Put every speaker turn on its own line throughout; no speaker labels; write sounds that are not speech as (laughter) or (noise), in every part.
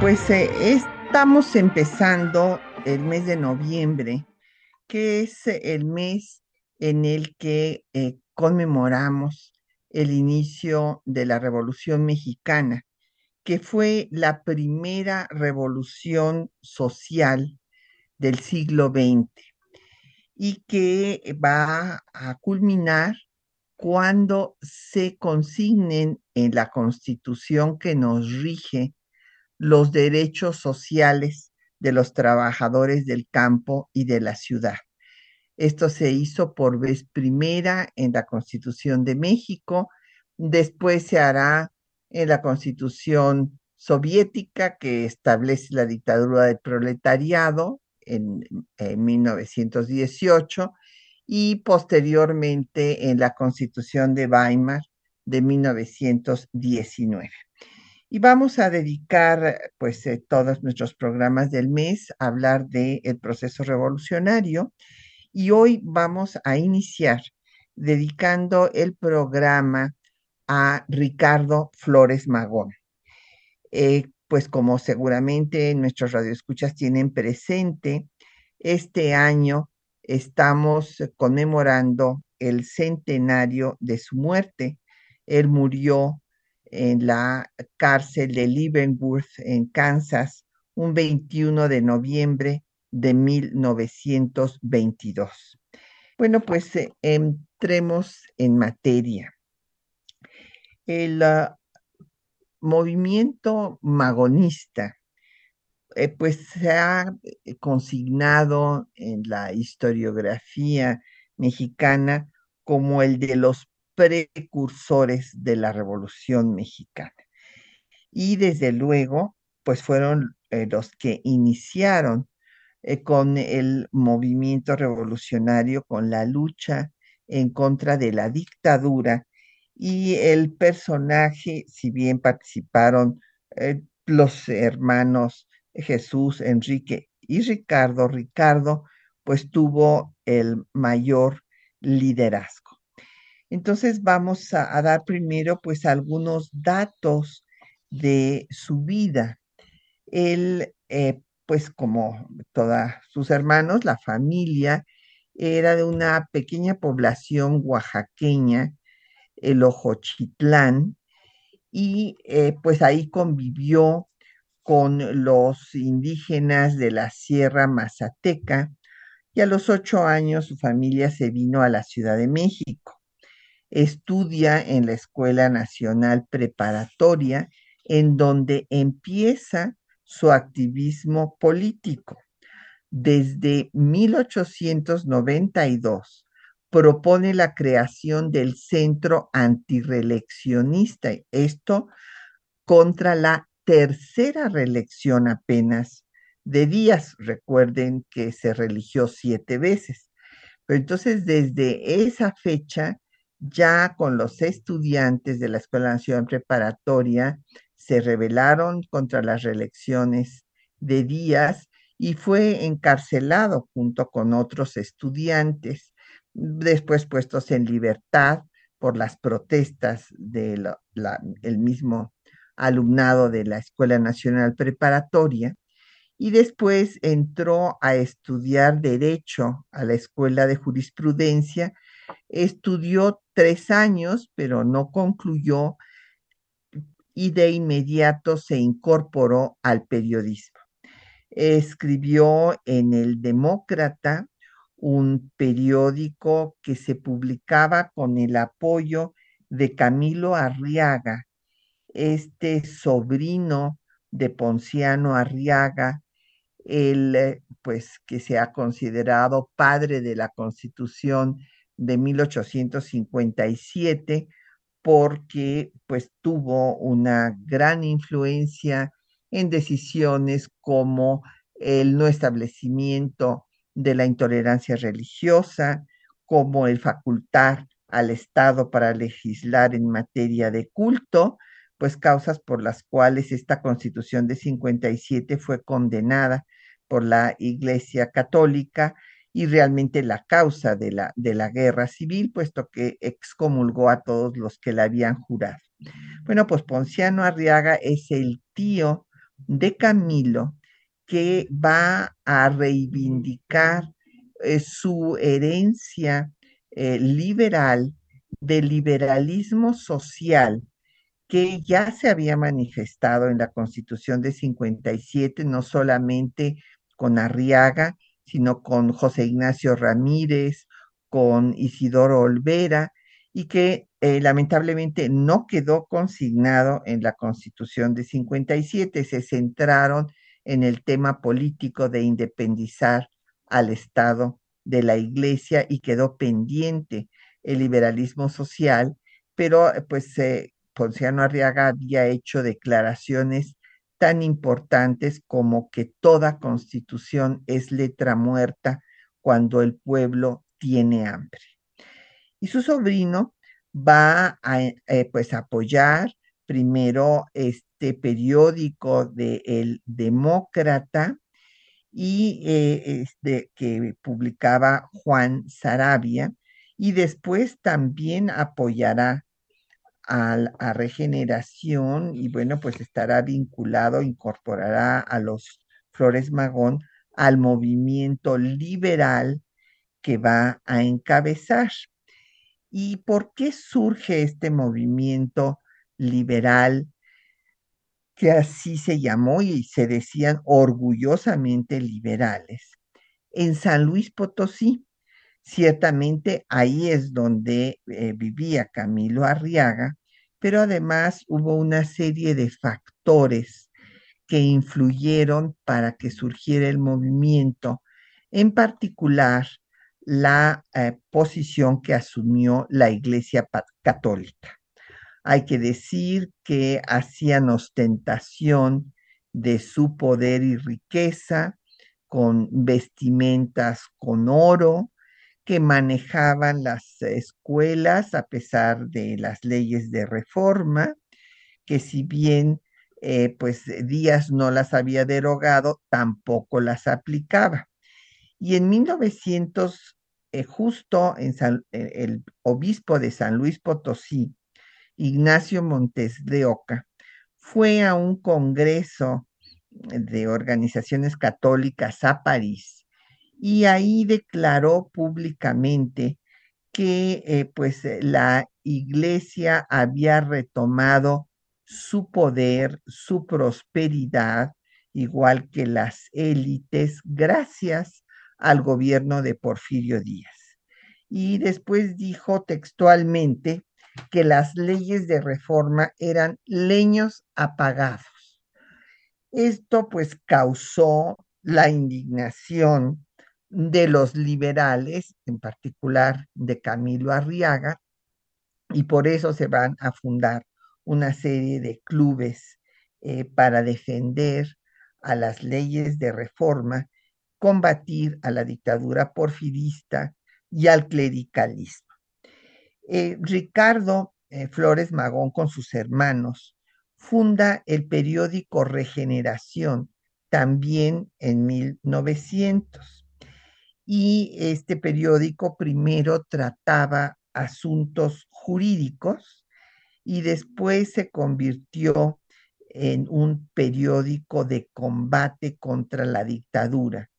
Pues eh, estamos empezando el mes de noviembre, que es el mes en el que eh, conmemoramos el inicio de la Revolución Mexicana, que fue la primera revolución social del siglo XX y que va a culminar cuando se consignen en la constitución que nos rige los derechos sociales de los trabajadores del campo y de la ciudad. Esto se hizo por vez primera en la Constitución de México, después se hará en la Constitución soviética que establece la dictadura del proletariado en, 1918 y posteriormente en la Constitución de Weimar de 1919. Y vamos a dedicar pues eh, todos nuestros programas del mes a hablar del proceso revolucionario y hoy vamos a iniciar dedicando el programa a Ricardo Flores Magón. Eh, pues como seguramente nuestros radioescuchas tienen presente, este año estamos conmemorando el centenario de su muerte. Él murió en la cárcel de Leavenworth en Kansas un 21 de noviembre de 1922. Bueno, pues eh, entremos en materia. El ah, movimiento magonista eh, pues se ha eh, consignado en la historiografía mexicana como el de los precursores de la Revolución Mexicana. Y desde luego, pues fueron eh, los que iniciaron con el movimiento revolucionario, con la lucha en contra de la dictadura. Y el personaje, si bien participaron los hermanos Jesús, Enrique y Ricardo, Ricardo pues tuvo el mayor liderazgo. Entonces vamos a, dar primero pues algunos datos de su vida. Él, eh, pues como todos sus hermanos, la familia era de una pequeña población oaxaqueña, el Ojochitlán, y eh, pues ahí convivió con los indígenas de la Sierra Mazateca y a los ocho años su familia se vino a la Ciudad de México. Estudia en la Escuela Nacional Preparatoria, en donde empieza su activismo político. Desde 1892 propone la creación del Centro Antireleccionista, esto contra la tercera reelección apenas de Díaz. Recuerden que se religió siete veces. Pero entonces, desde esa fecha, ya con los estudiantes de la Escuela Nacional Preparatoria, se rebelaron contra las reelecciones de Díaz y fue encarcelado junto con otros estudiantes, después puestos en libertad por las protestas del mismo alumnado de la Escuela Nacional Preparatoria y después entró a estudiar derecho a la Escuela de Jurisprudencia. Estudió tres años, pero no concluyó y de inmediato se incorporó al periodismo. Escribió en El Demócrata, un periódico que se publicaba con el apoyo de Camilo Arriaga, este sobrino de Ponciano Arriaga, el, pues, que se ha considerado padre de la Constitución de 1857, porque pues tuvo una gran influencia en decisiones como el no establecimiento de la intolerancia religiosa, como el facultar al Estado para legislar en materia de culto, pues causas por las cuales esta constitución de 57 fue condenada por la Iglesia Católica y realmente la causa de la, de la guerra civil, puesto que excomulgó a todos los que la habían jurado. Bueno, pues Ponciano Arriaga es el tío de Camilo que va a reivindicar eh, su herencia eh, liberal del liberalismo social que ya se había manifestado en la Constitución de 57, no solamente con Arriaga, sino con José Ignacio Ramírez, con Isidoro Olvera, y que eh, lamentablemente no quedó consignado en la Constitución de 57. Se centraron en el tema político de independizar al Estado de la Iglesia y quedó pendiente el liberalismo social, pero pues eh, Ponciano Arriaga había hecho declaraciones tan importantes como que toda constitución es letra muerta cuando el pueblo tiene hambre. Y su sobrino va a eh, pues apoyar primero este periódico de El Demócrata y eh, este, que publicaba Juan Sarabia y después también apoyará a, regeneración y bueno, pues estará vinculado, incorporará a los Flores Magón al movimiento liberal que va a encabezar. ¿Y por qué surge este movimiento liberal que así se llamó y se decían orgullosamente liberales? En San Luis Potosí, Ciertamente ahí es donde eh, vivía Camilo Arriaga, pero además hubo una serie de factores que influyeron para que surgiera el movimiento, en particular la eh, posición que asumió la Iglesia Católica. Hay que decir que hacían ostentación de su poder y riqueza con vestimentas con oro, que manejaban las escuelas a pesar de las leyes de reforma, que si bien eh, pues Díaz no las había derogado, tampoco las aplicaba. Y en 1900, eh, justo en eh, el obispo de San Luis Potosí, Ignacio Montes de Oca, fue a un congreso de organizaciones católicas a París y ahí declaró públicamente que eh, pues eh, la iglesia había retomado su poder, su prosperidad, igual que las élites, gracias al gobierno de Porfirio Díaz. Y después dijo textualmente que las leyes de reforma eran leños apagados. Esto pues causó la indignación de los liberales, en particular de Camilo Arriaga, y por eso se van a fundar una serie de clubes eh, para defender a las leyes de reforma, combatir a la dictadura porfirista y al clericalismo. Eh, Ricardo eh, Flores Magón con sus hermanos funda el periódico Regeneración también en 1900 y este periódico primero trataba asuntos jurídicos y después se convirtió en un periódico de combate contra la dictadura.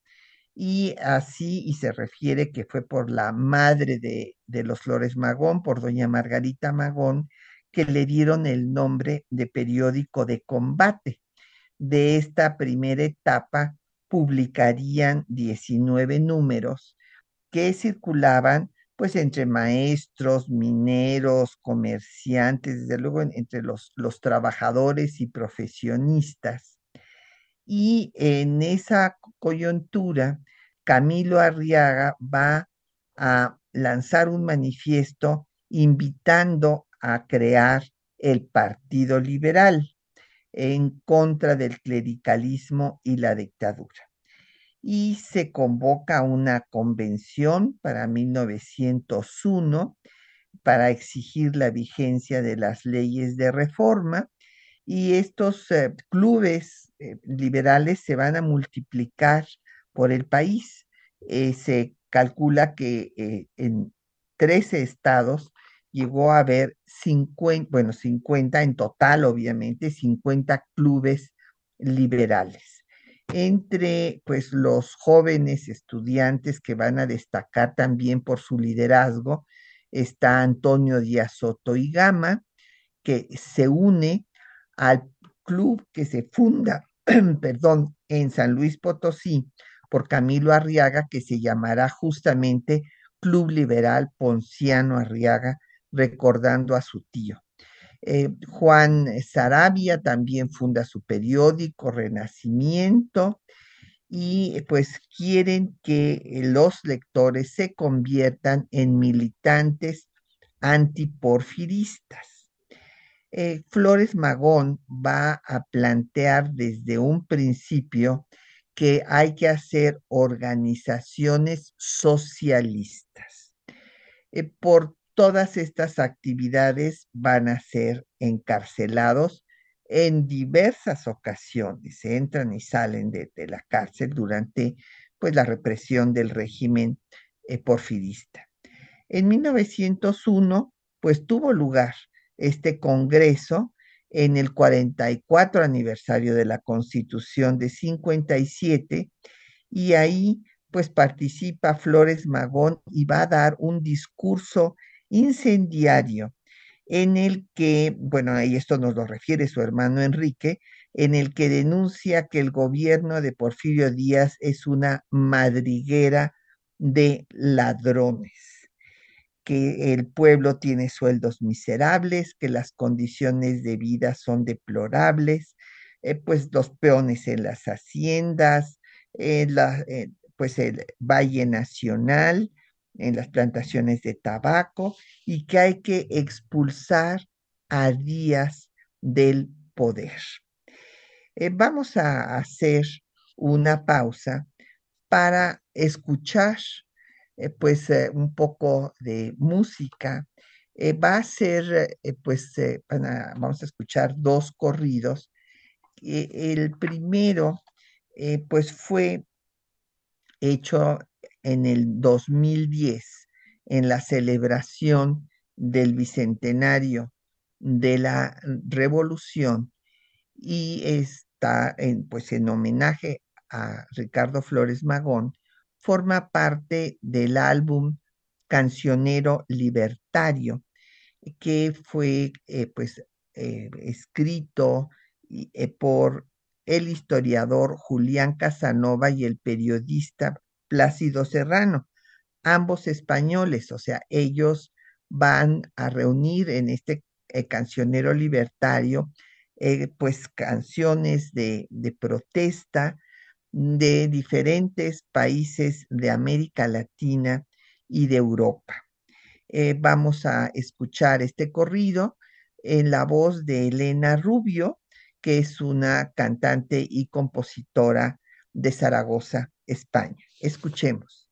Y así, y se refiere que fue por la madre de, de los Flores Magón, por doña Margarita Magón, que le dieron el nombre de periódico de combate. De esta primera etapa publicarían 19 números que circulaban pues entre maestros, mineros, comerciantes, desde luego entre los, los trabajadores y profesionistas. Y en esa coyuntura, Camilo Arriaga va a lanzar un manifiesto invitando a crear el Partido Liberal. En contra del clericalismo y la dictadura. Y se convoca una convención para 1901 para exigir la vigencia de las leyes de reforma y estos eh, clubes eh, liberales se van a multiplicar por el país. Eh, se calcula que en 13 estados llegó a haber 50, bueno, 50 en total, obviamente, 50 clubes liberales. Entre pues los jóvenes estudiantes que van a destacar también por su liderazgo está Antonio Díaz Soto y Gama, que se une al club que se funda, (clears throat) perdón, en San Luis Potosí por Camilo Arriaga, que se llamará justamente Club Liberal Ponciano Arriaga, recordando a su tío. Eh, Juan Sarabia también funda su periódico Renacimiento y pues quieren que los lectores se conviertan en militantes antiporfiristas. Eh, Flores Magón va a plantear desde un principio que hay que hacer organizaciones socialistas. Eh, por todas estas actividades van a ser encarcelados en diversas ocasiones, entran y salen de, la cárcel durante pues, la represión del régimen eh, porfirista. En 1901, pues tuvo lugar este congreso en el 44 aniversario de la Constitución de 57 y ahí pues participa Flores Magón y va a dar un discurso incendiario en el que, bueno, y esto nos lo refiere su hermano Enrique, en el que denuncia que el gobierno de Porfirio Díaz es una madriguera de ladrones, que el pueblo tiene sueldos miserables, que las condiciones de vida son deplorables, eh, pues los peones en las haciendas, eh, pues el Valle Nacional, en las plantaciones de tabaco y que hay que expulsar a Díaz del poder. Eh, vamos a hacer una pausa para escuchar eh, pues eh, un poco de música. va a ser pues vamos a escuchar dos corridos. el primero pues fue hecho en el 2010 en la celebración del bicentenario de la revolución y está en, pues en homenaje a Ricardo Flores Magón, forma parte del álbum Cancionero Libertario, que fue eh, pues eh, escrito eh, por el historiador Julián Casanova y el periodista Plácido Serrano, ambos españoles, o sea, ellos van a reunir en este eh, cancionero libertario, eh, pues canciones de, protesta de diferentes países de América Latina y de Europa. Eh, vamos a escuchar este corrido en la voz de Elena Rubio, que es una cantante y compositora de Zaragoza, España. Escuchemos.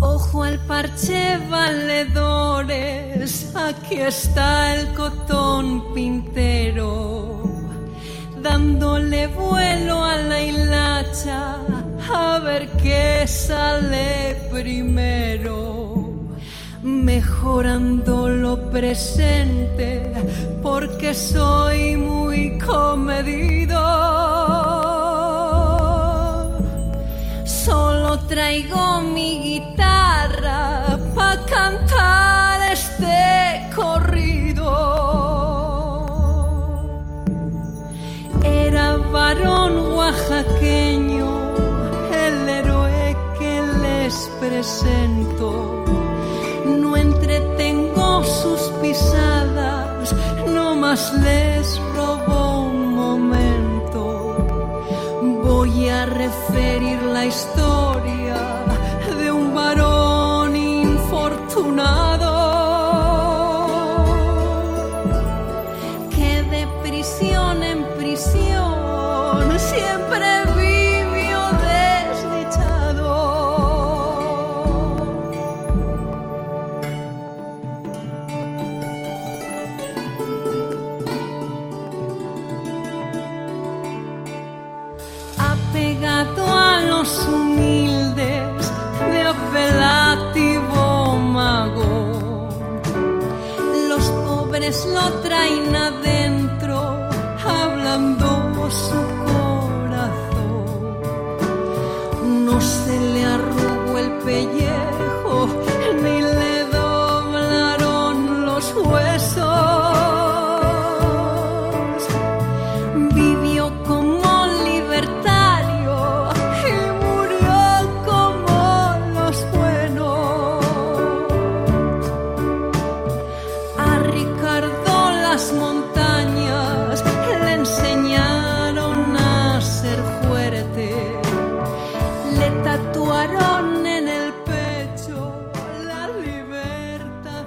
Ojo al parche valedores, aquí está el cotón pintero, dándole vuelo a la hilacha, a ver qué sale primero mejorando lo presente porque soy muy comedido. Solo traigo mi guitarra para cantar este corrido. Era varón oaxaqueño el héroe que les presento no más les robo un momento. Voy a referir la historia Tatuaron en el pecho la libertad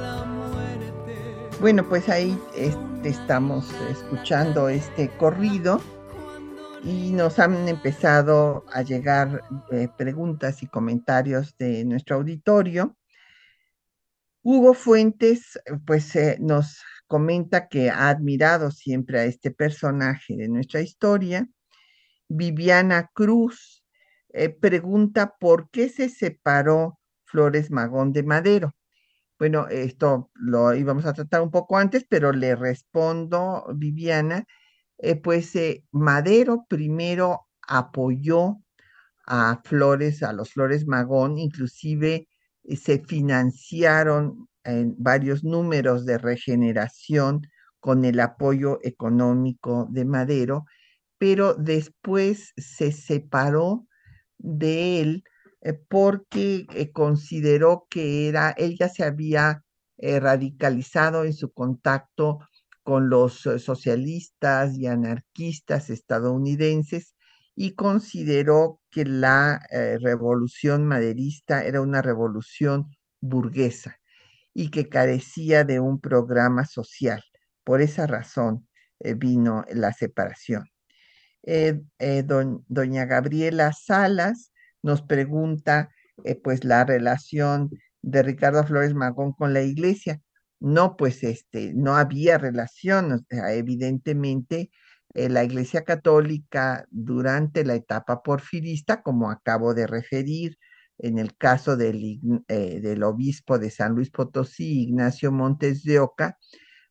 la muerte.
Bueno, pues ahí este, estamos escuchando este corrido y nos han empezado a llegar eh, preguntas y comentarios de nuestro auditorio. Hugo Fuentes, pues eh, nos comenta que ha admirado siempre a este personaje de nuestra historia. Viviana Cruz eh, pregunta por qué se separó Flores Magón de Madero. Bueno, esto lo íbamos a tratar un poco antes, pero le respondo, Viviana, eh, pues eh, Madero primero apoyó a Flores, a los Flores Magón, inclusive se financiaron en varios números de regeneración con el apoyo económico de Madero, pero después se separó de él eh, porque eh, consideró que era, él ya se había eh, radicalizado en su contacto con los socialistas y anarquistas estadounidenses y consideró que la revolución maderista era una revolución burguesa y que carecía de un programa social. Por esa razón vino la separación. Eh, eh, don- doña Gabriela Salas nos pregunta eh, pues la relación de Ricardo Flores Magón con la iglesia. No, pues este, no había relación, o sea, evidentemente eh, la Iglesia Católica durante la etapa porfirista, como acabo de referir, en el caso del, eh, del obispo de San Luis Potosí, Ignacio Montes de Oca,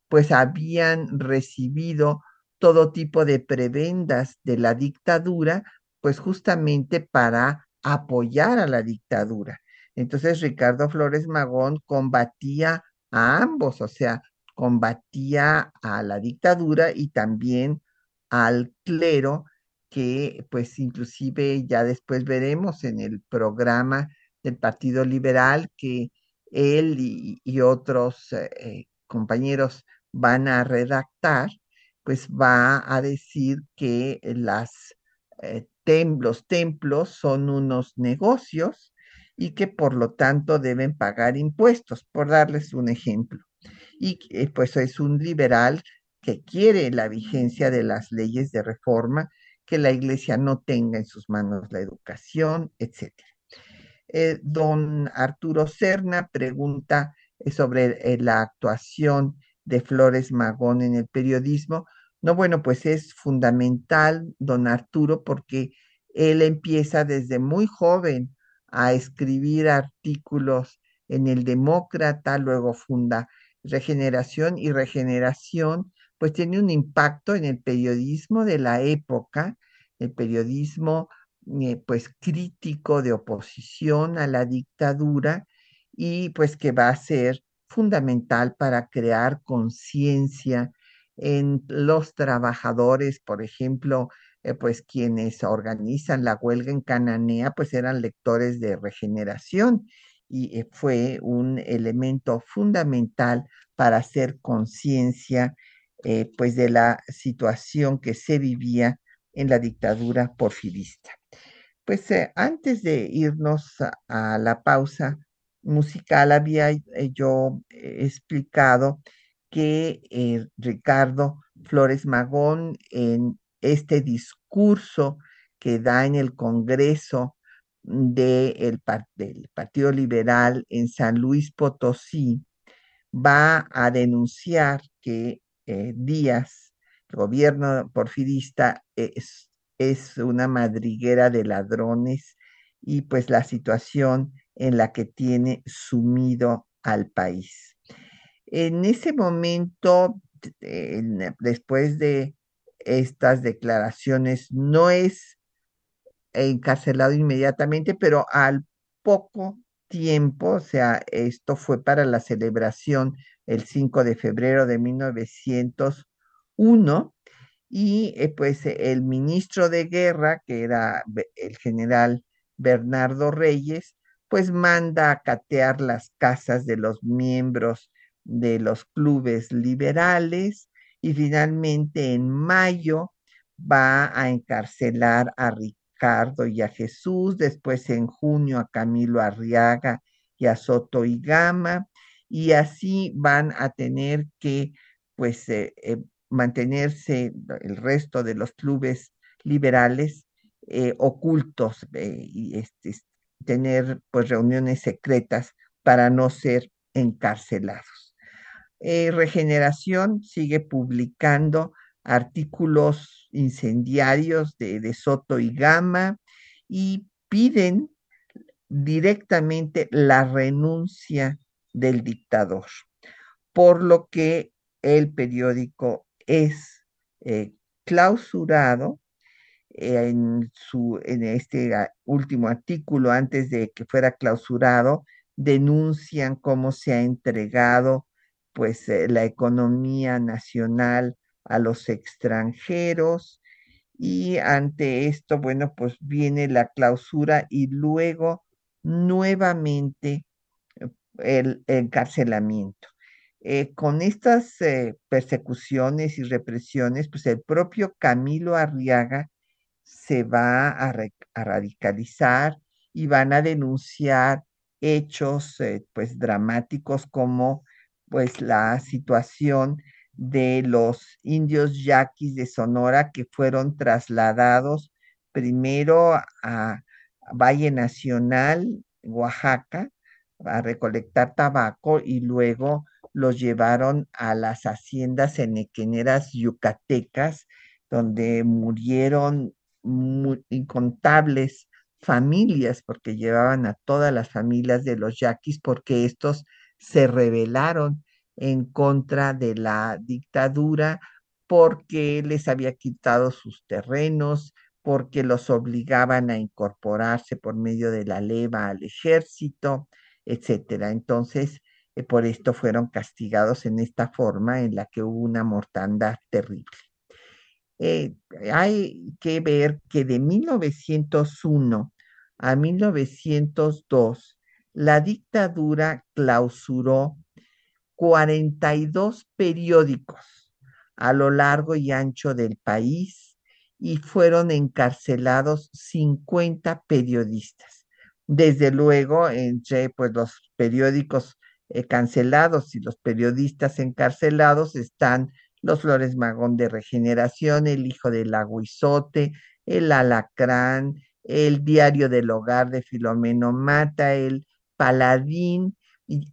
pues habían recibido todo tipo de prebendas de la dictadura, pues justamente para apoyar a la dictadura. Entonces Ricardo Flores Magón combatía a ambos, o sea, combatía a la dictadura y también al clero, que pues inclusive ya después veremos en el programa del Partido Liberal que él y, otros eh, eh, compañeros van a redactar, pues va a decir que eh, los templos son unos negocios y que por lo tanto deben pagar impuestos, por darles un ejemplo. Y eh, pues es un liberal que quiere la vigencia de las leyes de reforma, que la iglesia no tenga en sus manos la educación, etcétera. Eh, don Arturo Serna pregunta sobre la actuación de Flores Magón en el periodismo. No, bueno, pues es fundamental, don Arturo, porque él empieza desde muy joven a escribir artículos en el Demócrata, luego funda Regeneración y Regeneración, pues tiene un impacto en el periodismo de la época, el periodismo eh, pues crítico de oposición a la dictadura y pues que va a ser fundamental para crear conciencia en los trabajadores, por ejemplo, eh, pues quienes organizan la huelga en Cananea, pues eran lectores de regeneración y eh, fue un elemento fundamental para hacer conciencia eh, pues de la situación que se vivía en la dictadura porfirista. Pues antes de irnos a la pausa musical había eh, yo explicado que Ricardo Flores Magón en este discurso que da en el Congreso del Partido Liberal en San Luis Potosí, va a denunciar que eh, Díaz, el gobierno porfirista, es, es una madriguera de ladrones y pues la situación en la que tiene sumido al país. En ese momento, después de estas declaraciones, no es encarcelado inmediatamente, pero al poco tiempo, o sea, esto fue para la celebración el 5 de febrero de 1901, y eh, pues el ministro de guerra, que era el general Bernardo Reyes, pues manda a catear las casas de los miembros de los clubes liberales y finalmente en mayo va a encarcelar a Ricardo y a Jesús, después en junio a Camilo Arriaga y a Soto y Gama, y así van a tener que pues eh, eh, mantenerse el resto de los clubes liberales eh, ocultos y este, tener pues reuniones secretas para no ser encarcelados. Regeneración sigue publicando artículos incendiarios de, Soto y Gama y piden directamente la renuncia del dictador, por lo que el periódico es eh, clausurado en, su, en este último artículo, antes de que fuera clausurado, denuncian cómo se ha entregado pues eh, la economía nacional a los extranjeros y ante esto, bueno, pues viene la clausura y luego nuevamente el encarcelamiento. Eh, con estas eh, persecuciones y represiones, pues el propio Camilo Arriaga se va a, radicalizar y van a denunciar hechos pues dramáticos como pues la situación de los indios yaquis de Sonora que fueron trasladados primero a Valle Nacional, Oaxaca, a recolectar tabaco y luego los llevaron a las haciendas enequeneras yucatecas, donde murieron incontables familias, porque llevaban a todas las familias de los yaquis, porque estos se rebelaron en contra de la dictadura porque les había quitado sus terrenos, porque los obligaban a incorporarse por medio de la leva al ejército, etcétera. Entonces, eh, por esto fueron castigados en esta forma en la que hubo una mortandad terrible. Eh, hay que ver que de 1901 a 1902, la dictadura clausuró 42 periódicos a lo largo y ancho del país y fueron encarcelados 50 periodistas. Desde luego, entre pues, los periódicos eh, cancelados y los periodistas encarcelados están los Flores Magón de Regeneración, El Hijo del Aguizote, El Alacrán, El Diario del Hogar de Filomeno Mata, El Paladín,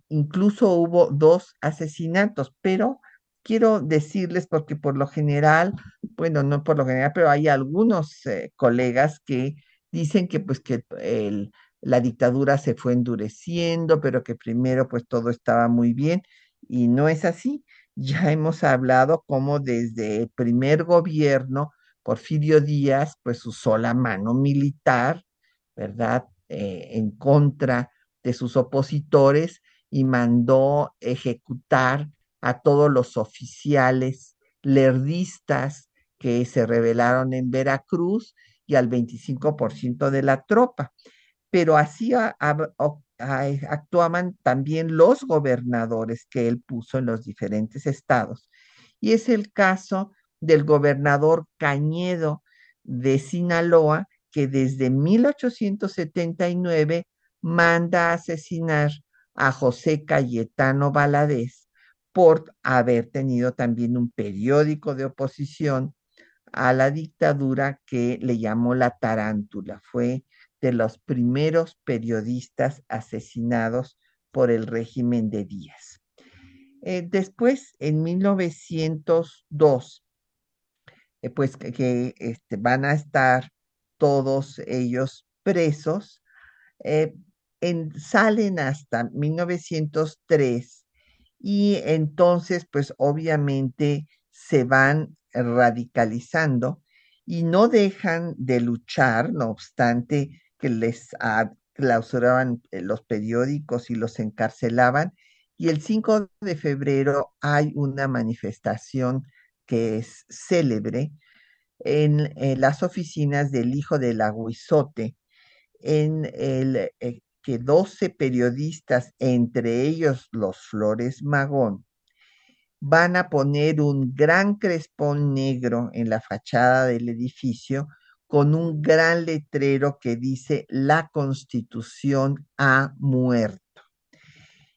incluso hubo dos asesinatos, pero quiero decirles porque por lo general, bueno, no por lo general, pero hay algunos eh, colegas que dicen que pues que el, la dictadura se fue endureciendo, pero que primero pues todo estaba muy bien y no es así. Ya hemos hablado cómo desde el primer gobierno, Porfirio Díaz pues usó la mano militar, ¿verdad? Eh, en contra de sus opositores y mandó ejecutar a todos los oficiales lerdistas que se rebelaron en Veracruz y al 25% de la tropa. Pero así actuaban también los gobernadores que él puso en los diferentes estados. Y es el caso del gobernador Cañedo de Sinaloa, que desde 1879 manda asesinar a José Cayetano Valadez por haber tenido también un periódico de oposición a la dictadura que le llamó la tarántula. Fue de los primeros periodistas asesinados por el régimen de Díaz. Eh, después, en 1902, eh, pues que, este, van a estar todos ellos presos, eh, salen hasta 1903 y entonces, pues obviamente se van radicalizando y no dejan de luchar, no obstante que les clausuraban eh, los periódicos y los encarcelaban. Y el 5 de febrero hay una manifestación que es célebre en, las oficinas del hijo del aguizote, en el eh, que 12 periodistas, entre ellos los Flores Magón, van a poner un gran crespón negro en la fachada del edificio con un gran letrero que dice la constitución ha muerto.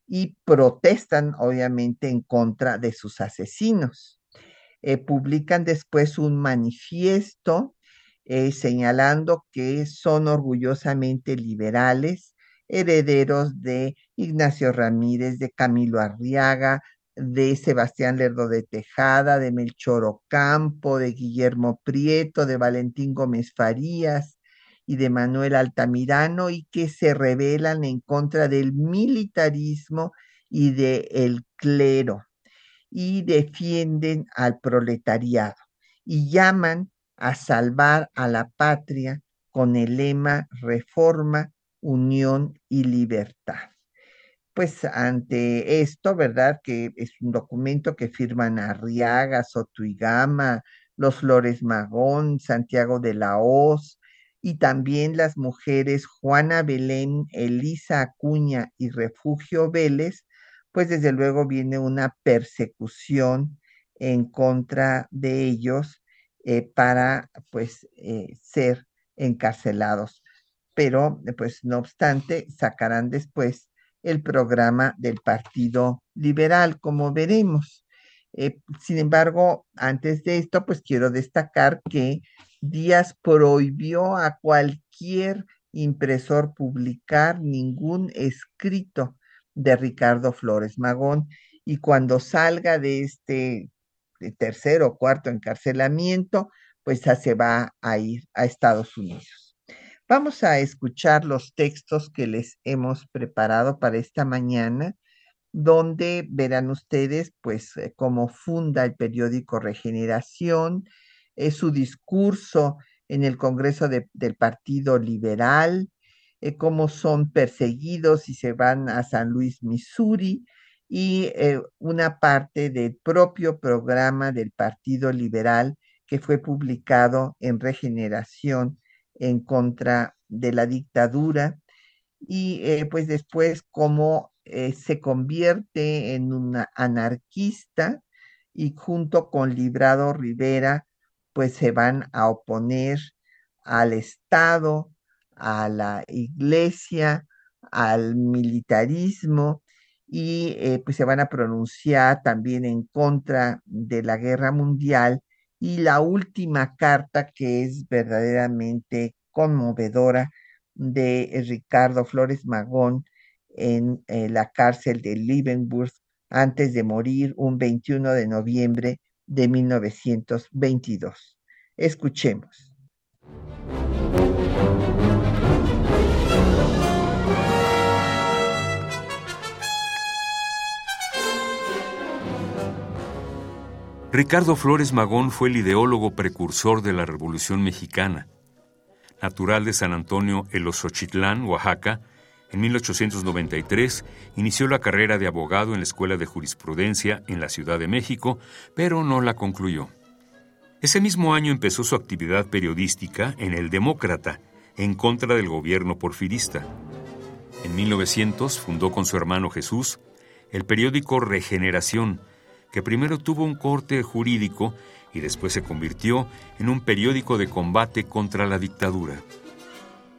Y protestan obviamente en contra de sus asesinos. Eh, publican después un manifiesto eh, señalando que son orgullosamente liberales, herederos de Ignacio Ramírez, de Camilo Arriaga, de Sebastián Lerdo de Tejada, de Melchor Ocampo, de Guillermo Prieto, de Valentín Gómez Farías y de Manuel Altamirano y que se rebelan en contra del militarismo y del clero y defienden al proletariado y llaman a salvar a la patria con el lema Reforma, Unión y Libertad pues ante esto, ¿verdad? Que es un documento que firman Arriaga, Sotuigama, los Flores Magón, Santiago de la Hoz, y también las mujeres Juana Belén, Elisa Acuña y Refugio Vélez, pues desde luego viene una persecución en contra de ellos eh, para pues eh, ser encarcelados. Pero pues no obstante, sacarán después el programa del Partido Liberal, como veremos. Eh, sin embargo, antes de esto, pues quiero destacar que Díaz prohibió a cualquier impresor publicar ningún escrito de Ricardo Flores Magón y cuando salga de este tercer o cuarto encarcelamiento, pues ya se va a ir a Estados Unidos. Vamos a escuchar los textos que les hemos preparado para esta mañana, donde verán ustedes, pues, eh, cómo funda el periódico Regeneración, es su discurso en el Congreso del Partido Liberal, eh, cómo son perseguidos y se van a San Luis, Missouri, y eh, una parte del propio programa del Partido Liberal que fue publicado en Regeneración en contra de la dictadura y eh, pues después como eh, se convierte en una anarquista y junto con Librado Rivera pues se van a oponer al Estado, a la iglesia, al militarismo y eh, pues se van a pronunciar también en contra de la guerra mundial y la última carta que es verdaderamente conmovedora de Ricardo Flores Magón en eh, la cárcel de Liebenburg antes de morir un 21 de noviembre de 1922. Escuchemos.
Ricardo Flores Magón fue el ideólogo precursor de la Revolución Mexicana. Natural de San Antonio el Osochitlán, Oaxaca, en 1893 inició la carrera de abogado en la Escuela de Jurisprudencia en la Ciudad de México, pero no la concluyó. Ese mismo año empezó su actividad periodística en El Demócrata, en contra del gobierno porfirista. En 1900 fundó con su hermano Jesús el periódico Regeneración, que primero tuvo un corte jurídico y después se convirtió en un periódico de combate contra la dictadura.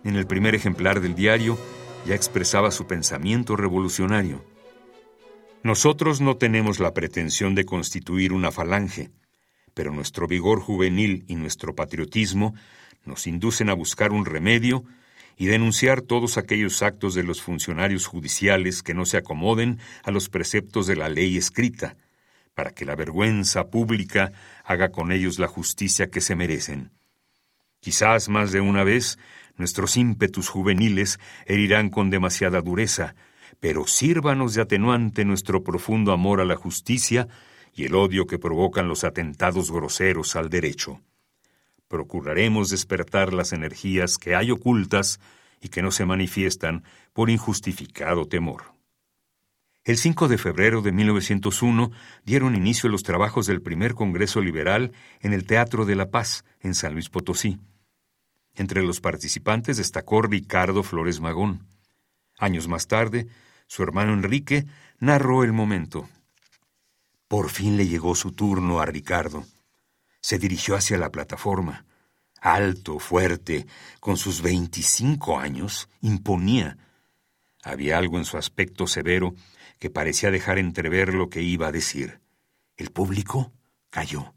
En el primer ejemplar del diario ya expresaba su pensamiento revolucionario. Nosotros no tenemos la pretensión de constituir una falange, pero nuestro vigor juvenil y nuestro patriotismo nos inducen a buscar un remedio y denunciar todos aquellos actos de los funcionarios judiciales que no se acomoden a los preceptos de la ley escrita, para que la vergüenza pública haga con ellos la justicia que se merecen. Quizás más de una vez nuestros ímpetus juveniles herirán con demasiada dureza, pero sírvanos de atenuante nuestro profundo amor a la justicia y el odio que provocan los atentados groseros al derecho. Procuraremos despertar las energías que hay ocultas y que no se manifiestan por injustificado temor. El 5 de febrero de 1901 dieron inicio los trabajos del primer Congreso Liberal en el Teatro de la Paz, en San Luis Potosí. Entre los participantes destacó Ricardo Flores Magón. Años más tarde, su hermano Enrique narró el momento. Por fin le llegó su turno a Ricardo. Se dirigió hacia la plataforma. Alto, fuerte, con sus veinticinco años, imponía. Había algo en su aspecto severo que parecía dejar entrever lo que iba a decir. El público cayó.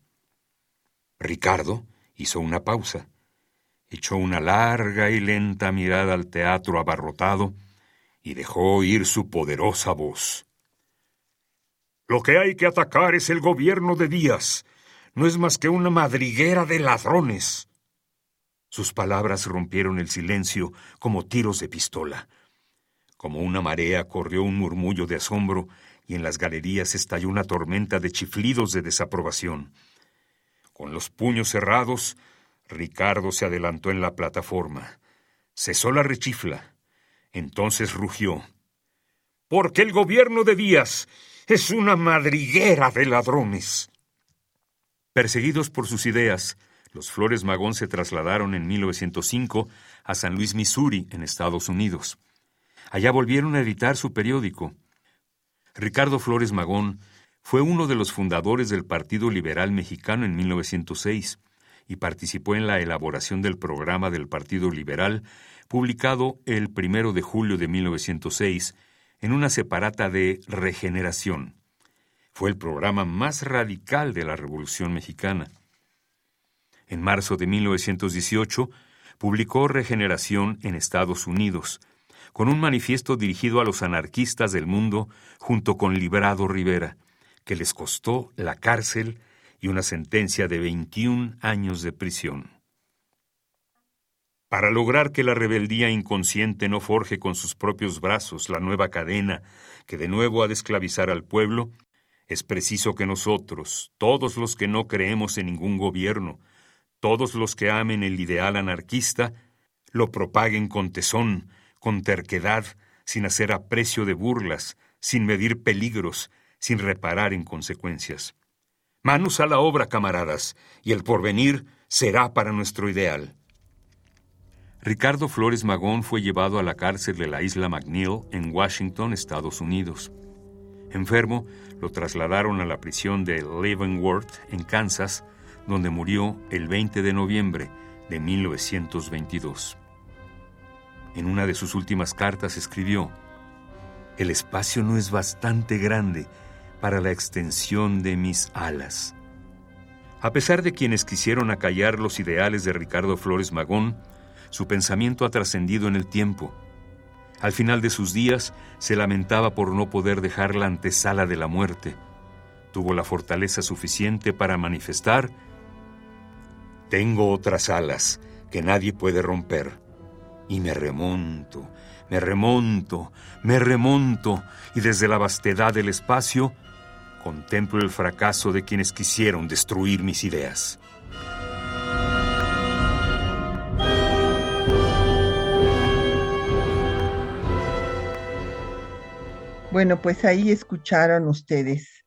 Ricardo hizo una pausa, echó una larga y lenta mirada al teatro abarrotado y dejó oír su poderosa voz. Lo que hay que atacar es el gobierno de Díaz. No es más que una madriguera de ladrones. Sus palabras rompieron el silencio como tiros de pistola. Como una marea corrió un murmullo de asombro y en las galerías estalló una tormenta de chiflidos de desaprobación. Con los puños cerrados, Ricardo se adelantó en la plataforma. Cesó la rechifla. Entonces rugió. Porque el gobierno de Díaz es una madriguera de ladrones. Perseguidos por sus ideas, los Flores Magón se trasladaron en 1905 a San Luis, Missouri, en Estados Unidos. Allá volvieron a editar su periódico. Ricardo Flores Magón fue uno de los fundadores del Partido Liberal Mexicano en 1906 y participó en la elaboración del programa del Partido Liberal, publicado el primero de julio de 1906 en una separata de Regeneración. Fue el programa más radical de la Revolución Mexicana. En marzo de 1918 publicó Regeneración en Estados Unidos, con un manifiesto dirigido a los anarquistas del mundo junto con Librado Rivera, que les costó la cárcel y una sentencia de 21 años de prisión. Para lograr que la rebeldía inconsciente no forje con sus propios brazos la nueva cadena que de nuevo ha de esclavizar al pueblo, es preciso que nosotros, todos los que no creemos en ningún gobierno, todos los que amen el ideal anarquista, lo propaguen con tesón, con terquedad, sin hacer aprecio de burlas, sin medir peligros, sin reparar en consecuencias. Manos a la obra, camaradas, y el porvenir será para nuestro ideal. Ricardo Flores Magón fue llevado a la cárcel de la isla McNeil en Washington, Estados Unidos. Enfermo, lo trasladaron a la prisión de Leavenworth, en Kansas, donde murió el 20 de noviembre de 1922. En una de sus últimas cartas escribió, El espacio no es bastante grande para la extensión de mis alas. A pesar de quienes quisieron acallar los ideales de Ricardo Flores Magón, su pensamiento ha trascendido en el tiempo. Al final de sus días se lamentaba por no poder dejar la antesala de la muerte. Tuvo la fortaleza suficiente para manifestar, Tengo otras alas que nadie puede romper y me remonto, me remonto, me remonto, y desde la vastedad del espacio contemplo el fracaso de quienes quisieron destruir mis ideas.
Bueno, pues ahí escucharon ustedes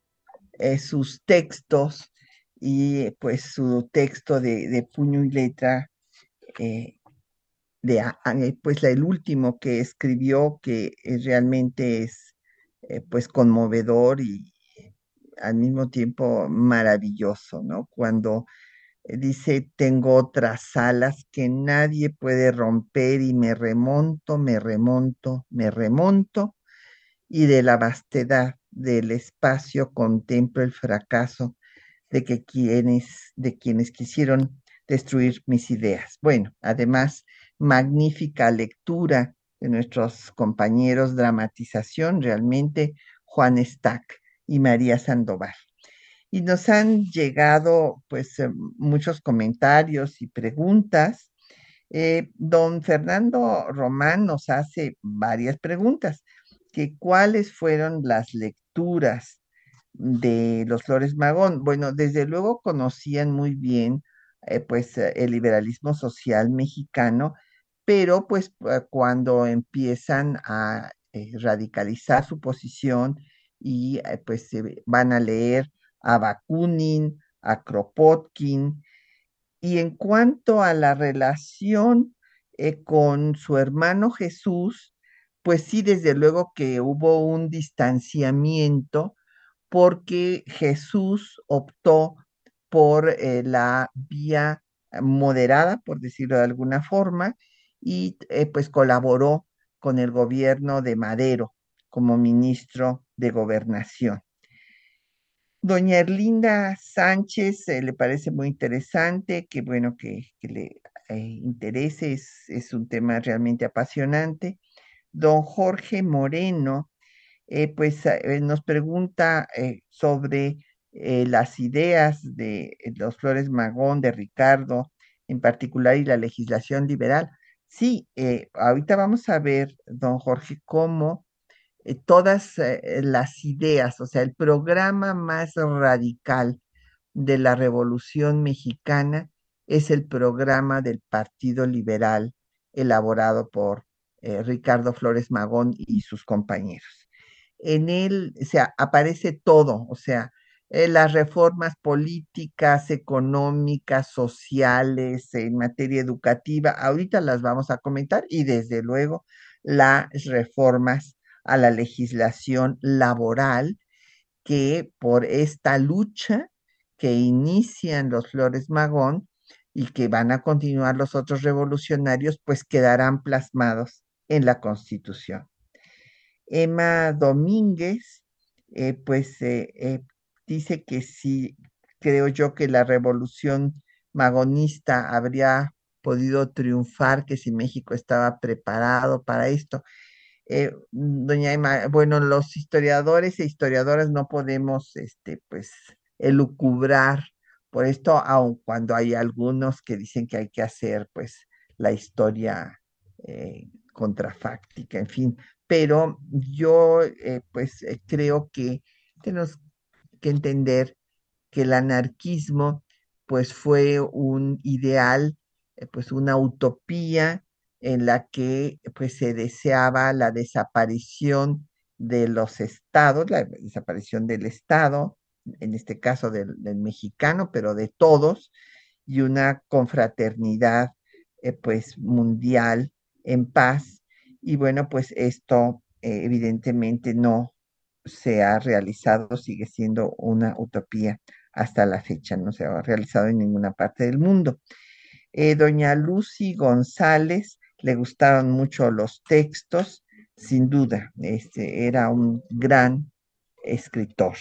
eh, sus textos y pues su texto de, puño y letra eh, de, eh, pues el último que escribió que eh, realmente es eh, pues conmovedor y al mismo tiempo maravilloso, ¿no? Cuando dice, tengo otras alas que nadie puede romper y me remonto, me remonto, me remonto y de la vastedad del espacio contemplo el fracaso de que quienes de quienes quisieron destruir mis ideas. Bueno, además magnífica lectura de nuestros compañeros, dramatización realmente Juan Stack y María Sandoval. Y nos han llegado pues eh, muchos comentarios y preguntas. Eh, don Fernando Román nos hace varias preguntas, que cuáles fueron las lecturas de los Flores Magón. Bueno, desde luego conocían muy bien eh, pues el liberalismo social mexicano, pero pues cuando empiezan a radicalizar su posición y pues se van a leer a Bakunin, a Kropotkin. Y en cuanto a la relación eh, con su hermano Jesús, pues sí, desde luego que hubo un distanciamiento porque Jesús optó por eh, la vía moderada, por decirlo de alguna forma, y eh, pues colaboró con el gobierno de Madero como ministro de gobernación. Doña Erlinda Sánchez eh, le parece muy interesante, que bueno, que, le eh, interese, es, un tema realmente apasionante. Don Jorge Moreno, eh, pues nos pregunta sobre las ideas de los Flores Magón, de Ricardo en particular, y la legislación liberal. Sí, ahorita vamos a ver, don Jorge, cómo eh, todas eh, las ideas, o sea, el programa más radical de la Revolución Mexicana es el programa del Partido Liberal elaborado por eh, Ricardo Flores Magón y sus compañeros. En él, o sea, aparece todo, o sea, las reformas políticas, económicas, sociales, en materia educativa, ahorita las vamos a comentar, y desde luego las reformas a la legislación laboral que por esta lucha que inician los Flores Magón y que van a continuar los otros revolucionarios, pues quedarán plasmados en la Constitución. Emma Domínguez, eh, pues eh, eh, dice que sí, creo yo que la revolución magonista habría podido triunfar, que si México estaba preparado para esto. Eh, doña Emma, bueno, los historiadores e historiadoras no podemos, este, pues, elucubrar por esto, aun cuando hay algunos que dicen que hay que hacer, pues, la historia eh, contrafáctica, en fin, pero yo, eh, pues, creo que tenemos que entender que el anarquismo, pues, fue un ideal, pues, una utopía en la que pues se deseaba la desaparición de los estados, la desaparición del estado, en este caso del, mexicano, pero de todos, y una confraternidad eh, pues mundial en paz. Y bueno, pues esto eh, evidentemente no se ha realizado, sigue siendo una utopía hasta la fecha, no se ha realizado en ninguna parte del mundo. Eh, doña Lucy González le gustaban mucho los textos, sin duda, este era un gran escritor,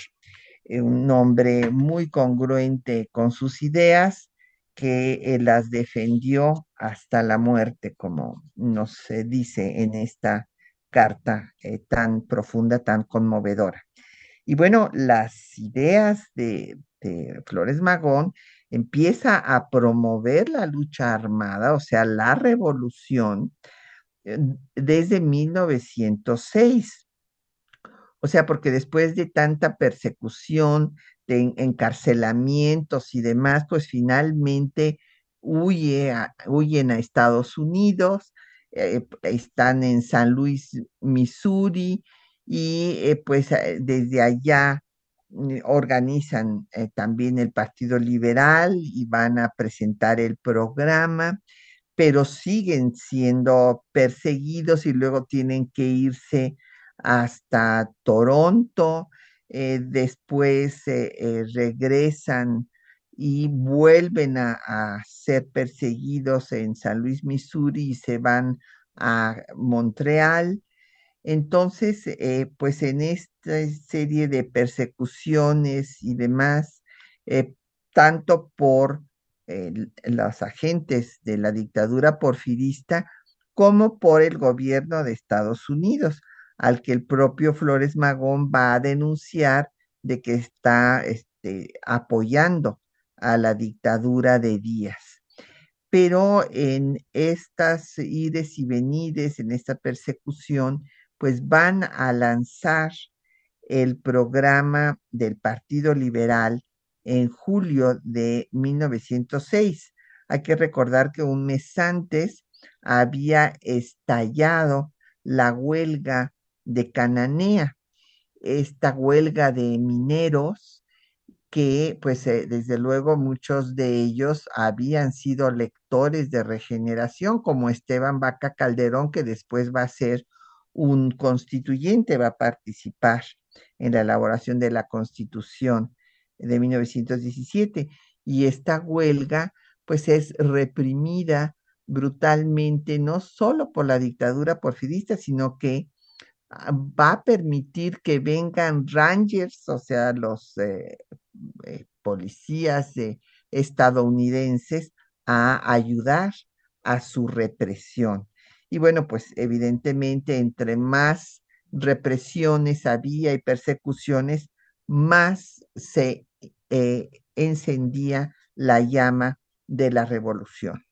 eh, un hombre muy congruente con sus ideas, que eh, las defendió hasta la muerte, como nos dice en esta carta eh, tan profunda, tan conmovedora. Y bueno, las ideas de, Flores Magón empieza a promover la lucha armada, o sea, la revolución, desde 1906. O sea, porque después de tanta persecución, de encarcelamientos y demás, pues finalmente huye huyen a Estados Unidos, eh, están en San Luis, Missouri, y eh, pues desde allá eh, organizan eh, también el Partido Liberal y van a presentar el programa, pero siguen siendo perseguidos y luego tienen que irse hasta Toronto, eh, después regresan y vuelven a, ser perseguidos en San Luis, Missouri y se van a Montreal. Entonces, eh, pues en esta serie de persecuciones y demás, eh, tanto por los agentes de la dictadura porfirista como por el gobierno de Estados Unidos, al que el propio Flores Magón va a denunciar de que está este, apoyando a la dictadura de Díaz. Pero en estas ides y venides, en esta persecución, pues van a lanzar el programa del Partido Liberal en julio de 1906. Hay que recordar que un mes antes había estallado la huelga de Cananea, esta huelga de mineros que pues eh, desde luego muchos de ellos habían sido lectores de regeneración, como Esteban Vaca Calderón, que después va a ser un constituyente, va a participar en la elaboración de la constitución de 1917. Y esta huelga pues es reprimida brutalmente, no solo por la dictadura porfirista, sino que ah, va a permitir que vengan rangers, o sea, los eh, eh, policías estadounidenses, a ayudar a su represión. Y bueno, pues evidentemente entre más represiones había y persecuciones, más se eh, encendía la llama de la revolución.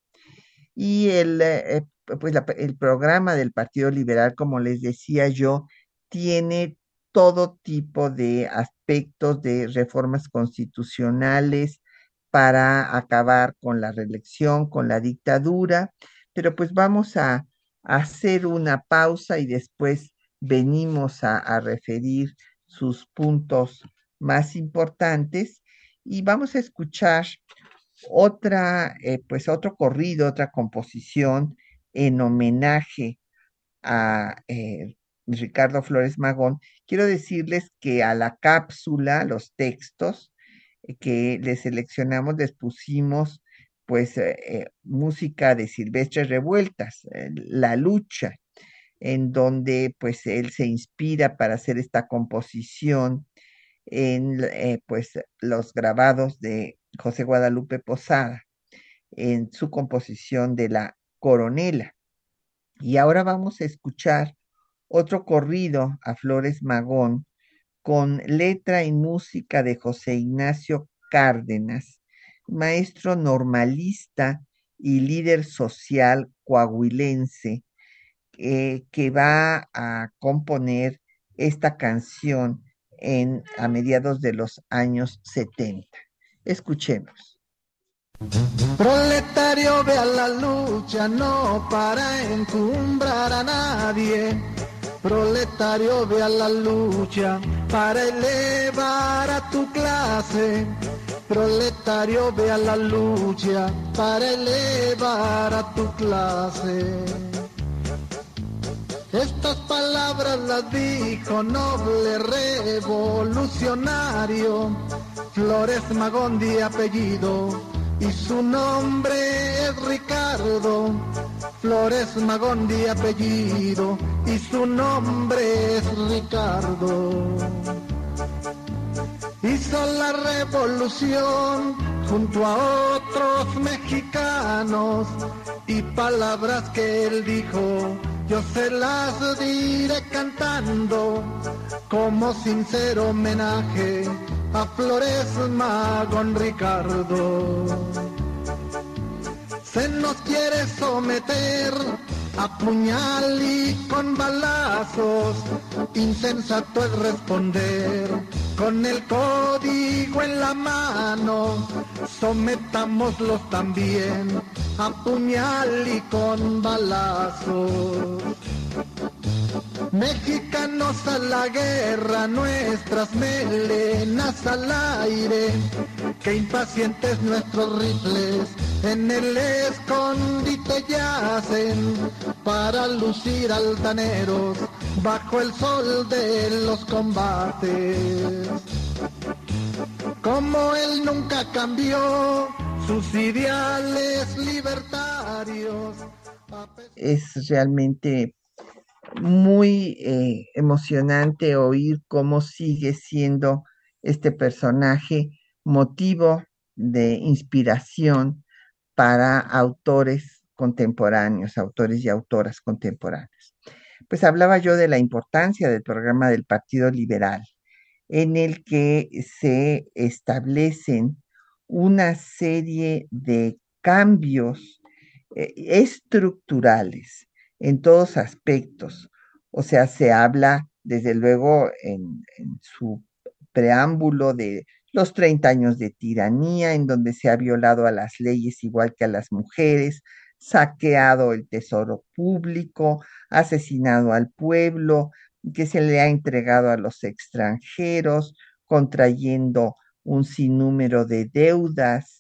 Y el, eh, pues el programa del Partido Liberal, como les decía yo, tiene todo tipo de aspectos de reformas constitucionales para acabar con la reelección, con la dictadura, pero pues vamos a, hacer una pausa y después venimos a, referir sus puntos más importantes y vamos a escuchar otra, eh, pues otro corrido, otra composición en homenaje a eh, Ricardo Flores Magón. Quiero decirles que a la cápsula, los textos eh, que les seleccionamos, les pusimos pues música de Silvestre Revueltas, La Lucha, en donde pues él se inspira para hacer esta composición en pues los grabados de José Guadalupe Posada en su composición de la Coronela. Y ahora vamos a escuchar otro corrido a Flores Magón con letra y música de José Ignacio Cárdenas, maestro normalista y líder social coahuilense, eh, que va a componer esta canción en, a mediados de los años 70. Escuchemos.
Proletario ve a la lucha, no para encumbrar a nadie. Proletario ve a la lucha para elevar a tu clase. Proletario ve a la lucha para elevar a tu clase. Estas palabras las dijo noble revolucionario, Flores Magón de apellido, y su nombre es Ricardo. Flores Magón de apellido, y su nombre es Ricardo. Hizo la revolución junto a otros mexicanos y palabras que él dijo yo se las diré cantando como sincero homenaje a Flores Magón Ricardo. Se nos quiere someter a puñal y con balazos, insensato es responder con el código en la mano, sometámoslos también a puñal y con balazos. Mexicanos a la guerra, nuestras melenas al aire, que impacientes nuestros rifles en el escondite yacen para lucir altaneros bajo el sol de los combates. como él nunca cambió sus ideales libertarios.
Es realmente muy eh, emocionante oír cómo sigue siendo este personaje motivo de inspiración para autores contemporáneos, autores y autoras contemporáneas. Pues hablaba yo de la importancia del programa del Partido Liberal, en el que se establecen una serie de cambios eh, estructurales en todos aspectos. O sea, se habla, desde luego, en, su preámbulo de los 30 años de tiranía, en donde se ha violado a las leyes igual que a las mujeres, saqueado el tesoro público, asesinado al pueblo, que se le ha entregado a los extranjeros, contrayendo un sinnúmero de deudas,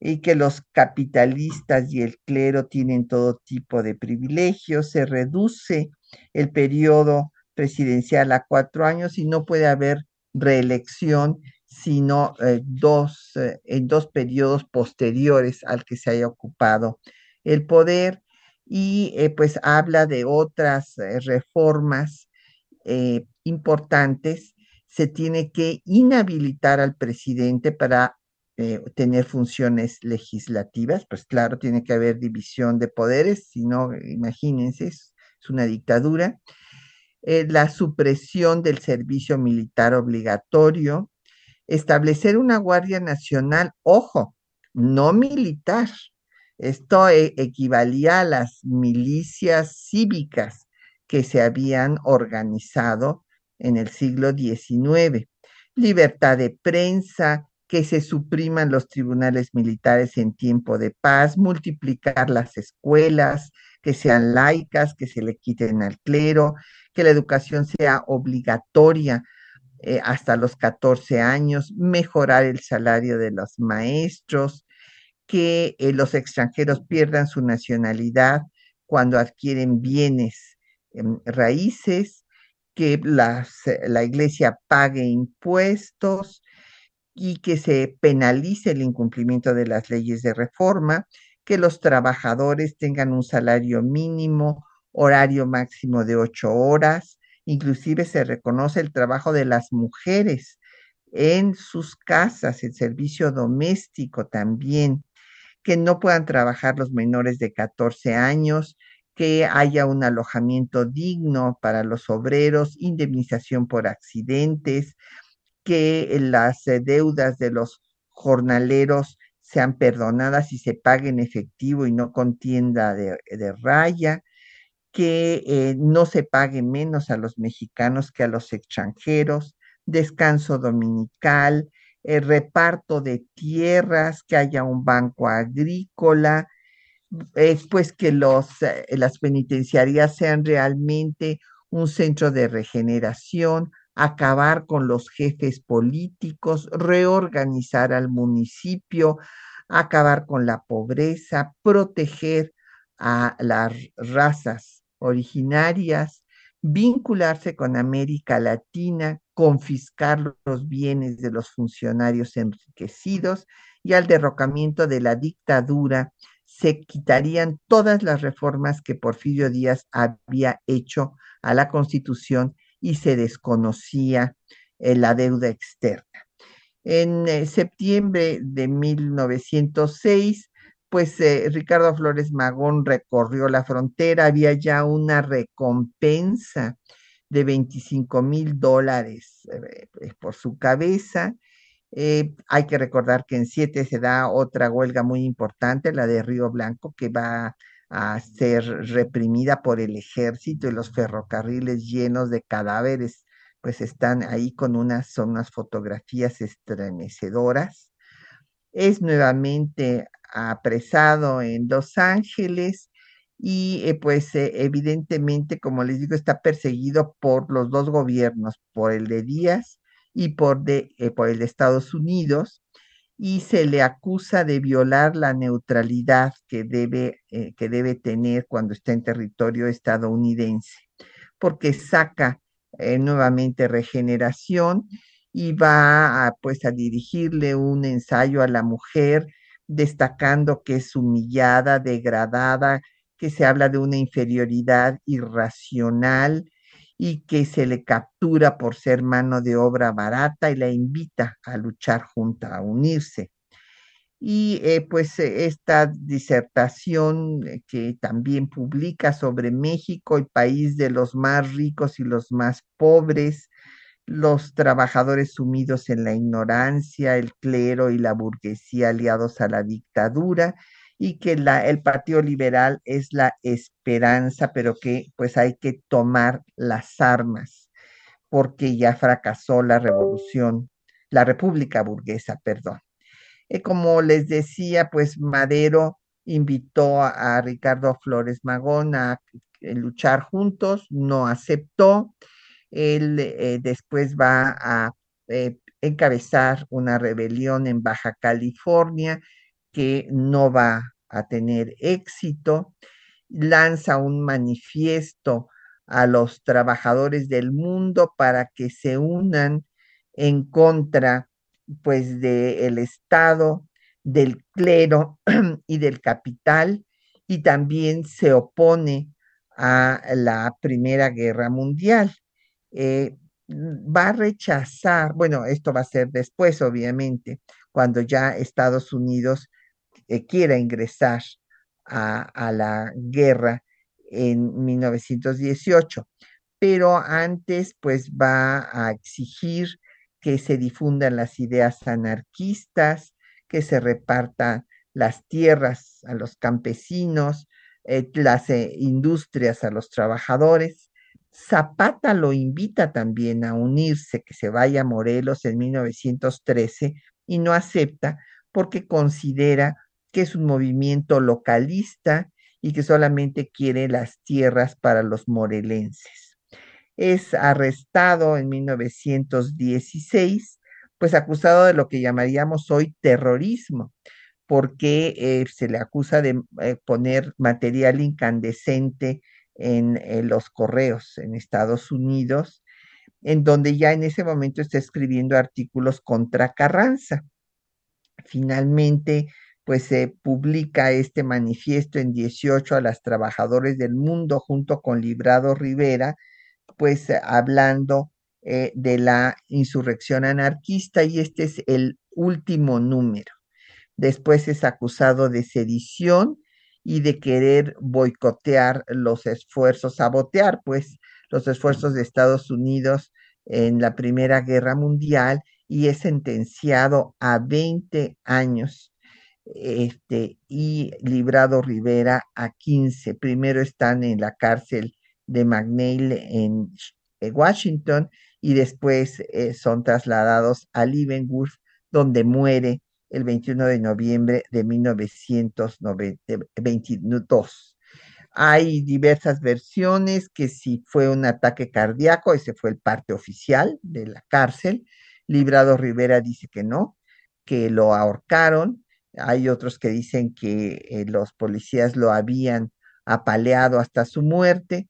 y que los capitalistas y el clero tienen todo tipo de privilegios, se reduce el periodo presidencial a cuatro años y no puede haber reelección sino eh, dos, eh, en dos periodos posteriores al que se haya ocupado el poder y eh, pues habla de otras reformas importantes. Se tiene que inhabilitar al presidente para eh, tener funciones legislativas, pues claro, tiene que haber división de poderes, si no, imagínense, es, una dictadura. Eh, la supresión del servicio militar obligatorio, establecer una Guardia Nacional, ojo, no militar. Esto e, equivalía a las milicias cívicas que se habían organizado en el siglo XIX. Libertad de prensa, que se supriman los tribunales militares en tiempo de paz, multiplicar las escuelas, que sean laicas, que se le quiten al clero, que la educación sea obligatoria eh, hasta los 14 años, mejorar el salario de los maestros, que eh, los extranjeros pierdan su nacionalidad cuando adquieren bienes em, raíces, que la iglesia pague impuestos, y que se penalice el incumplimiento de las leyes de reforma, que los trabajadores tengan un salario mínimo, horario máximo de ocho horas, inclusive se reconoce el trabajo de las mujeres en sus casas, el servicio doméstico también, que no puedan trabajar los menores de 14 años, que haya un alojamiento digno para los obreros, indemnización por accidentes, que las eh, deudas de los jornaleros sean perdonadas y se pague en efectivo y no contienda de, raya, que eh, no se pague menos a los mexicanos que a los extranjeros, descanso dominical, el reparto de tierras, que haya un banco agrícola, pues que los, eh, las penitenciarías sean realmente un centro de regeneración, acabar con los jefes políticos, reorganizar al municipio, acabar con la pobreza, proteger a las razas originarias, vincularse con América Latina, confiscar los bienes de los funcionarios enriquecidos y al derrocamiento de la dictadura se quitarían todas las reformas que Porfirio Díaz había hecho a la Constitución y se desconocía eh, la deuda externa. En eh, septiembre de 1906, pues eh, Ricardo Flores Magón recorrió la frontera, había ya una recompensa de 25 mil dólares por su cabeza. hay que recordar que en siete se da otra huelga muy importante, la de Río Blanco, que va a ser reprimida por el ejército y los ferrocarriles llenos de cadáveres, pues están ahí con unas, son unas fotografías estremecedoras. Es nuevamente apresado en Los Ángeles y eh, pues eh, evidentemente, como les digo, está perseguido por los dos gobiernos, por el de Díaz y por, de, eh, por el de Estados Unidos y se le acusa de violar la neutralidad que debe, eh, que debe tener cuando está en territorio estadounidense, porque saca eh, nuevamente regeneración y va a, pues a dirigirle un ensayo a la mujer, destacando que es humillada, degradada, que se habla de una inferioridad irracional y que se le captura por ser mano de obra barata y la invita a luchar junta, a unirse. Y eh, pues eh, esta disertación eh, que también publica sobre México, el país de los más ricos y los más pobres, los trabajadores sumidos en la ignorancia, el clero y la burguesía aliados a la dictadura, y que el Partido Liberal es la esperanza, pero que pues hay que tomar las armas, porque ya fracasó la revolución, la república burguesa, perdón. Y como les decía, pues Madero invitó a, Ricardo Flores Magón a, eh, luchar juntos, no aceptó. Él eh, después va a eh, encabezar una rebelión en Baja California que no va a tener éxito. Lanza un manifiesto a los trabajadores del mundo para que se unan en contra pues del Estado, del clero (clears throat) y del capital, y también se opone a la Primera Guerra Mundial. Eh, va a rechazar, bueno, esto va a ser después, obviamente, cuando ya Estados Unidos eh, quiera ingresar a, la guerra en 1918, pero antes pues va a exigir que se difundan las ideas anarquistas, que se repartan las tierras a los campesinos, eh, las eh, industrias a los trabajadores. Zapata lo invita también a unirse, que se vaya a Morelos en 1913 y no acepta porque considera que es un movimiento localista y que solamente quiere las tierras para los morelenses es arrestado en 1916, pues acusado de lo que llamaríamos hoy terrorismo, porque eh, se le acusa de eh, poner material incandescente en, los correos en Estados Unidos, en donde ya en ese momento está escribiendo artículos contra Carranza. Finalmente, pues se publica este manifiesto en 18 a las trabajadores del mundo junto con Librado Rivera, pues hablando eh, de la insurrección anarquista y este es el último número. Después es acusado de sedición y de querer boicotear los esfuerzos, sabotear pues los esfuerzos de Estados Unidos en la Primera Guerra Mundial y es sentenciado a 20 años este, y librado Rivera a 15. Primero están en la cárcel de McNeil en Washington y después eh, son trasladados a Leavenworth, donde muere el 21 de noviembre de 1922. Hay diversas versiones que si fue un ataque cardíaco, ese fue el parte oficial de la cárcel. Librado Rivera dice que no, que lo ahorcaron. Hay otros que dicen que eh, los policías lo habían apaleado hasta su muerte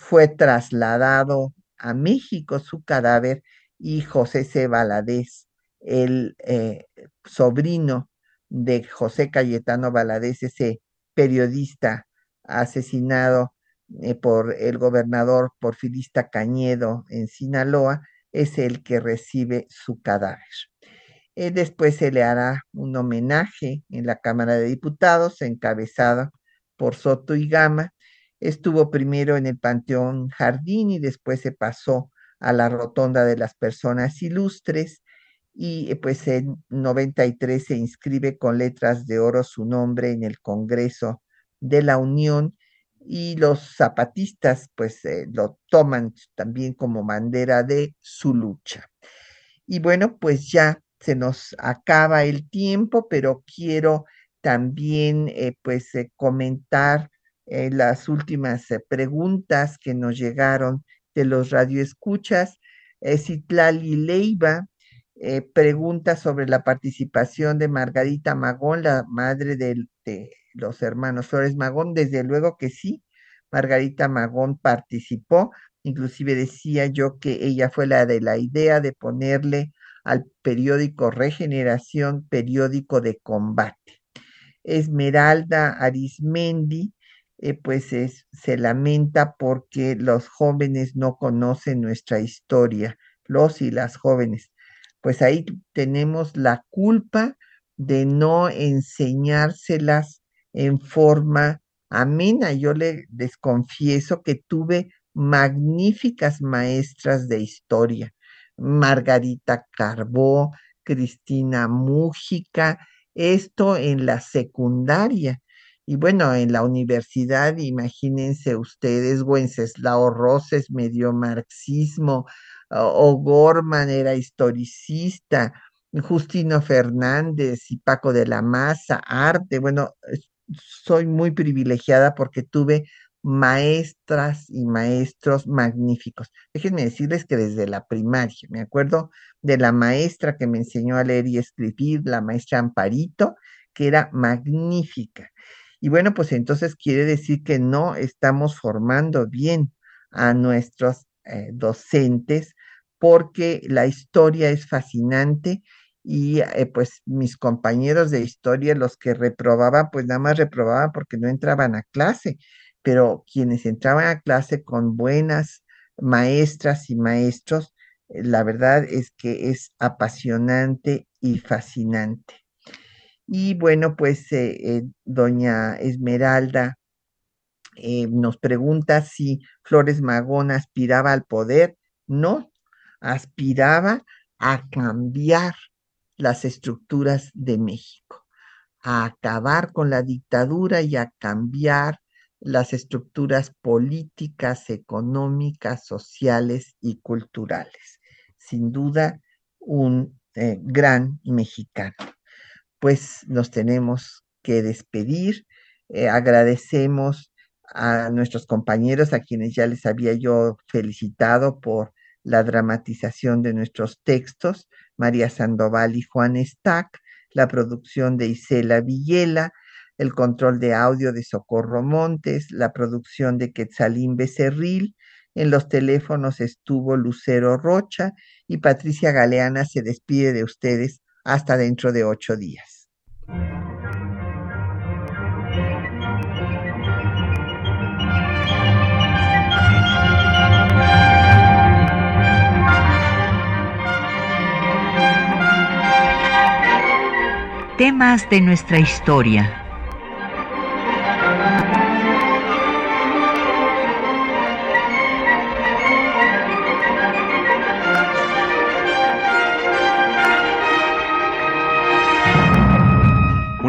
fue trasladado a México su cadáver y José C. Valadez, el eh, sobrino de José Cayetano Valadez, ese periodista asesinado eh, por el gobernador porfirista Cañedo en Sinaloa, es el que recibe su cadáver. Eh, después se le hará un homenaje en la Cámara de Diputados, encabezado por Soto y Gama, Estuvo primero en el Panteón Jardín y después se pasó a la Rotonda de las Personas Ilustres y eh, pues en 93 se inscribe con letras de oro su nombre en el Congreso de la Unión y los zapatistas pues eh, lo toman también como bandera de su lucha. Y bueno, pues ya se nos acaba el tiempo, pero quiero también eh, pues comentar eh, las últimas eh, preguntas que nos llegaron de los radioescuchas. Eh, Citlali Leiva pregunta sobre la participación de Margarita Magón, la madre de, de los hermanos Flores Magón. Desde luego que sí, Margarita Magón participó. Inclusive decía yo que ella fue la de la idea de ponerle al periódico Regeneración, periódico de combate. Esmeralda Arismendi, eh, pues se lamenta porque los jóvenes no conocen nuestra historia, los y las jóvenes. Pues ahí tenemos la culpa de no enseñárselas en forma amena. Yo le desconfieso que tuve magníficas maestras de historia, Margarita Carbó, Cristina Mújica, esto en la secundaria. Y bueno, en la universidad, imagínense ustedes, Wenceslao Roses medio marxismo, O'Gorman era historicista, Justino Fernández y Paco de la Maza, arte. Bueno, soy muy privilegiada porque tuve maestras y maestros magníficos. Déjenme decirles que desde la primaria, me acuerdo de la maestra que me enseñó a leer y escribir, la maestra Amparito, que era magnífica. Y bueno, pues entonces quiere decir que no estamos formando bien a nuestros eh, docentes porque la historia es fascinante y eh, pues mis compañeros de historia, los que reprobaban, pues nada más reprobaban porque no entraban a clase, pero quienes entraban a clase con buenas maestras y maestros, eh, la verdad es que es apasionante y fascinante. Y bueno, pues eh, doña Esmeralda nos pregunta si Flores Magón aspiraba al poder. No, aspiraba a cambiar las estructuras de México, a acabar con la dictadura y a cambiar las estructuras políticas, económicas, sociales y culturales. Sin duda, un eh, gran mexicano. Pues nos tenemos que despedir. Eh, agradecemos a nuestros compañeros, a quienes ya les había yo felicitado por la dramatización de nuestros textos, María Sandoval y Juan Stack, la producción de Isela Villela, el control de audio de Socorro Montes, la producción de Quetzalín Becerril, en los teléfonos estuvo Lucero Rocha y Patricia Galeana se despide de ustedes hasta dentro de ocho días.
temas de nuestra historia.